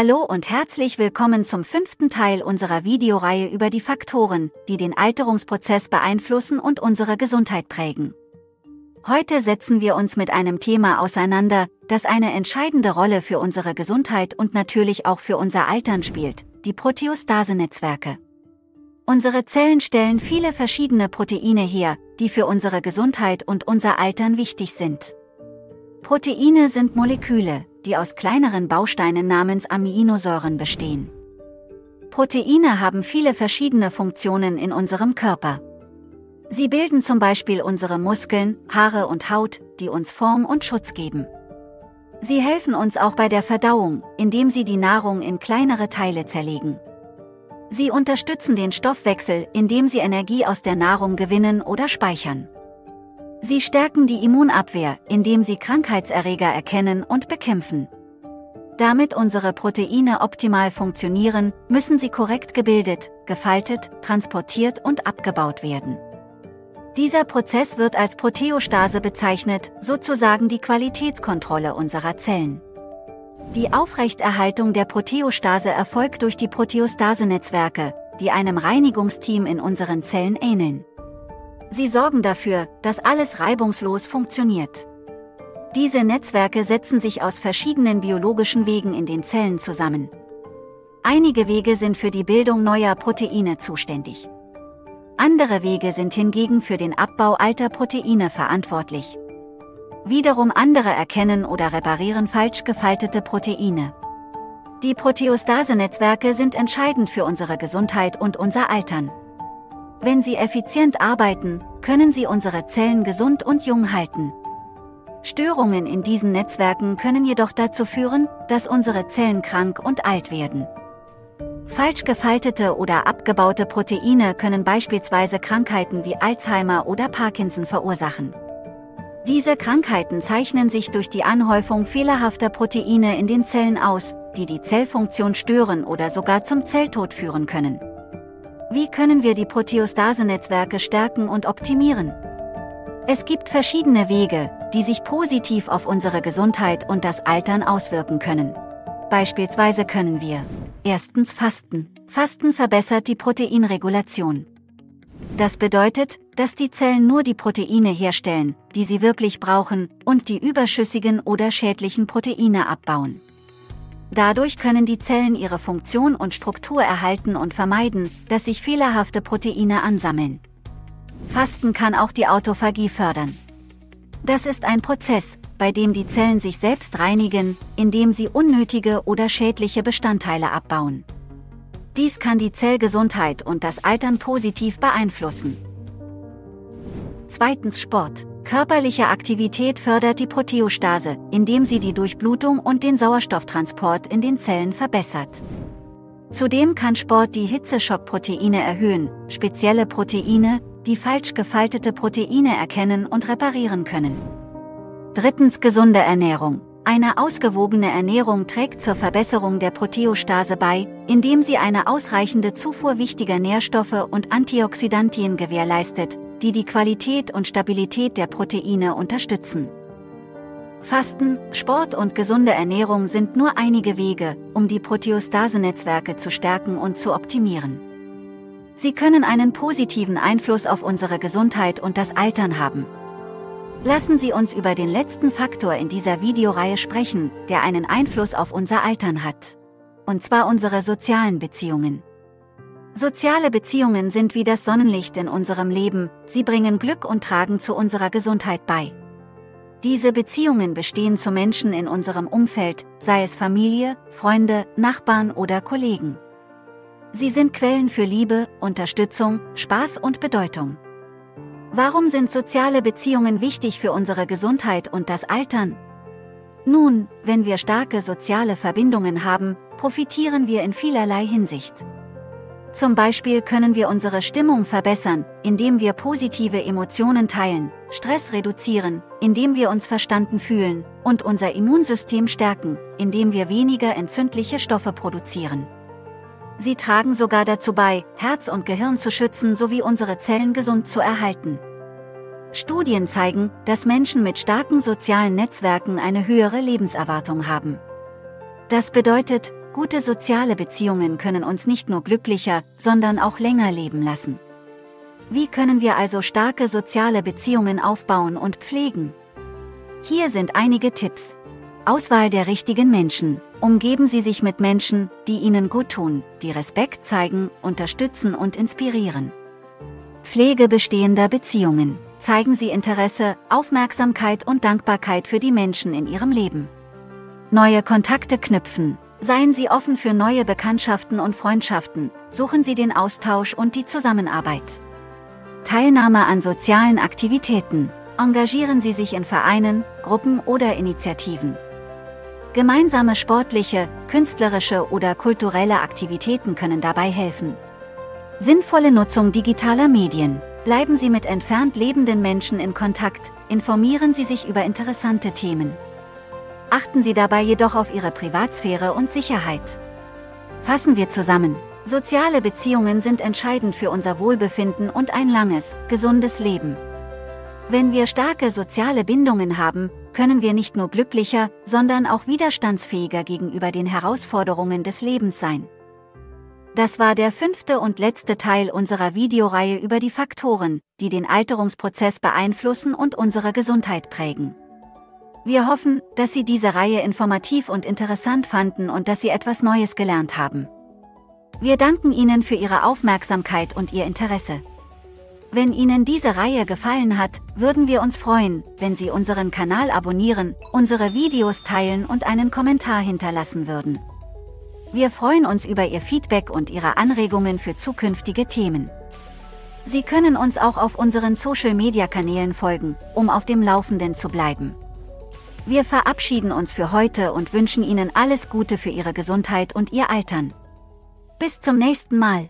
Hallo und herzlich willkommen zum fünften Teil unserer Videoreihe über die Faktoren, die den Alterungsprozess beeinflussen und unsere Gesundheit prägen. Heute setzen wir uns mit einem Thema auseinander, das eine entscheidende Rolle für unsere Gesundheit und natürlich auch für unser Altern spielt, die Proteostase-Netzwerke. Unsere Zellen stellen viele verschiedene Proteine her, die für unsere Gesundheit und unser Altern wichtig sind. Proteine sind Moleküle, die aus kleineren Bausteinen namens Aminosäuren bestehen. Proteine haben viele verschiedene Funktionen in unserem Körper. Sie bilden zum Beispiel unsere Muskeln, Haare und Haut, die uns Form und Schutz geben. Sie helfen uns auch bei der Verdauung, indem sie die Nahrung in kleinere Teile zerlegen. Sie unterstützen den Stoffwechsel, indem sie Energie aus der Nahrung gewinnen oder speichern. Sie stärken die Immunabwehr, indem sie Krankheitserreger erkennen und bekämpfen. Damit unsere Proteine optimal funktionieren, müssen sie korrekt gebildet, gefaltet, transportiert und abgebaut werden. Dieser Prozess wird als Proteostase bezeichnet, sozusagen die Qualitätskontrolle unserer Zellen. Die Aufrechterhaltung der Proteostase erfolgt durch die Proteostase-Netzwerke, die einem Reinigungsteam in unseren Zellen ähneln. Sie sorgen dafür, dass alles reibungslos funktioniert. Diese Netzwerke setzen sich aus verschiedenen biologischen Wegen in den Zellen zusammen. Einige Wege sind für die Bildung neuer Proteine zuständig. Andere Wege sind hingegen für den Abbau alter Proteine verantwortlich. Wiederum andere erkennen oder reparieren falsch gefaltete Proteine. Die Proteostase-Netzwerke sind entscheidend für unsere Gesundheit und unser Altern. Wenn sie effizient arbeiten, können sie unsere Zellen gesund und jung halten. Störungen in diesen Netzwerken können jedoch dazu führen, dass unsere Zellen krank und alt werden. Falsch gefaltete oder abgebaute Proteine können beispielsweise Krankheiten wie Alzheimer oder Parkinson verursachen. Diese Krankheiten zeichnen sich durch die Anhäufung fehlerhafter Proteine in den Zellen aus, die die Zellfunktion stören oder sogar zum Zelltod führen können. Wie können wir die Proteostase-Netzwerke stärken und optimieren? Es gibt verschiedene Wege, die sich positiv auf unsere Gesundheit und das Altern auswirken können. Beispielsweise können wir erstens Fasten. Fasten verbessert die Proteinregulation. Das bedeutet, dass die Zellen nur die Proteine herstellen, die sie wirklich brauchen, und die überschüssigen oder schädlichen Proteine abbauen. Dadurch können die Zellen ihre Funktion und Struktur erhalten und vermeiden, dass sich fehlerhafte Proteine ansammeln. Fasten kann auch die Autophagie fördern. Das ist ein Prozess, bei dem die Zellen sich selbst reinigen, indem sie unnötige oder schädliche Bestandteile abbauen. Dies kann die Zellgesundheit und das Altern positiv beeinflussen. Zweitens Sport. Körperliche Aktivität fördert die Proteostase, indem sie die Durchblutung und den Sauerstofftransport in den Zellen verbessert. Zudem kann Sport die Hitzeschockproteine erhöhen, spezielle Proteine, die falsch gefaltete Proteine erkennen und reparieren können. Drittens gesunde Ernährung. Eine ausgewogene Ernährung trägt zur Verbesserung der Proteostase bei, indem sie eine ausreichende Zufuhr wichtiger Nährstoffe und Antioxidantien gewährleistet, die die Qualität und Stabilität der Proteine unterstützen. Fasten, Sport und gesunde Ernährung sind nur einige Wege, um die Proteostase-Netzwerke zu stärken und zu optimieren. Sie können einen positiven Einfluss auf unsere Gesundheit und das Altern haben. Lassen Sie uns über den letzten Faktor in dieser Videoreihe sprechen, der einen Einfluss auf unser Altern hat. Und zwar unsere sozialen Beziehungen. Soziale Beziehungen sind wie das Sonnenlicht in unserem Leben, sie bringen Glück und tragen zu unserer Gesundheit bei. Diese Beziehungen bestehen zu Menschen in unserem Umfeld, sei es Familie, Freunde, Nachbarn oder Kollegen. Sie sind Quellen für Liebe, Unterstützung, Spaß und Bedeutung. Warum sind soziale Beziehungen wichtig für unsere Gesundheit und das Altern? Nun, wenn wir starke soziale Verbindungen haben, profitieren wir in vielerlei Hinsicht. Zum Beispiel können wir unsere Stimmung verbessern, indem wir positive Emotionen teilen, Stress reduzieren, indem wir uns verstanden fühlen, und unser Immunsystem stärken, indem wir weniger entzündliche Stoffe produzieren. Sie tragen sogar dazu bei, Herz und Gehirn zu schützen sowie unsere Zellen gesund zu erhalten. Studien zeigen, dass Menschen mit starken sozialen Netzwerken eine höhere Lebenserwartung haben. Das bedeutet, Gute soziale Beziehungen können uns nicht nur glücklicher, sondern auch länger leben lassen. Wie können wir also starke soziale Beziehungen aufbauen und pflegen? Hier sind einige Tipps. Auswahl der richtigen Menschen. Umgeben Sie sich mit Menschen, die Ihnen gut tun, die Respekt zeigen, unterstützen und inspirieren. Pflege bestehender Beziehungen. Zeigen Sie Interesse, Aufmerksamkeit und Dankbarkeit für die Menschen in Ihrem Leben. Neue Kontakte knüpfen. Seien Sie offen für neue Bekanntschaften und Freundschaften, suchen Sie den Austausch und die Zusammenarbeit. Teilnahme an sozialen Aktivitäten. Engagieren Sie sich in Vereinen, Gruppen oder Initiativen. Gemeinsame sportliche, künstlerische oder kulturelle Aktivitäten können dabei helfen. Sinnvolle Nutzung digitaler Medien. Bleiben Sie mit entfernt lebenden Menschen in Kontakt, informieren Sie sich über interessante Themen. Achten Sie dabei jedoch auf Ihre Privatsphäre und Sicherheit. Fassen wir zusammen. Soziale Beziehungen sind entscheidend für unser Wohlbefinden und ein langes, gesundes Leben. Wenn wir starke soziale Bindungen haben, können wir nicht nur glücklicher, sondern auch widerstandsfähiger gegenüber den Herausforderungen des Lebens sein. Das war der fünfte und letzte Teil unserer Videoreihe über die Faktoren, die den Alterungsprozess beeinflussen und unsere Gesundheit prägen. Wir hoffen, dass Sie diese Reihe informativ und interessant fanden und dass Sie etwas Neues gelernt haben. Wir danken Ihnen für Ihre Aufmerksamkeit und Ihr Interesse. Wenn Ihnen diese Reihe gefallen hat, würden wir uns freuen, wenn Sie unseren Kanal abonnieren, unsere Videos teilen und einen Kommentar hinterlassen würden. Wir freuen uns über Ihr Feedback und Ihre Anregungen für zukünftige Themen. Sie können uns auch auf unseren Social-Media-Kanälen folgen, um auf dem Laufenden zu bleiben. Wir verabschieden uns für heute und wünschen Ihnen alles Gute für Ihre Gesundheit und Ihr Altern. Bis zum nächsten Mal.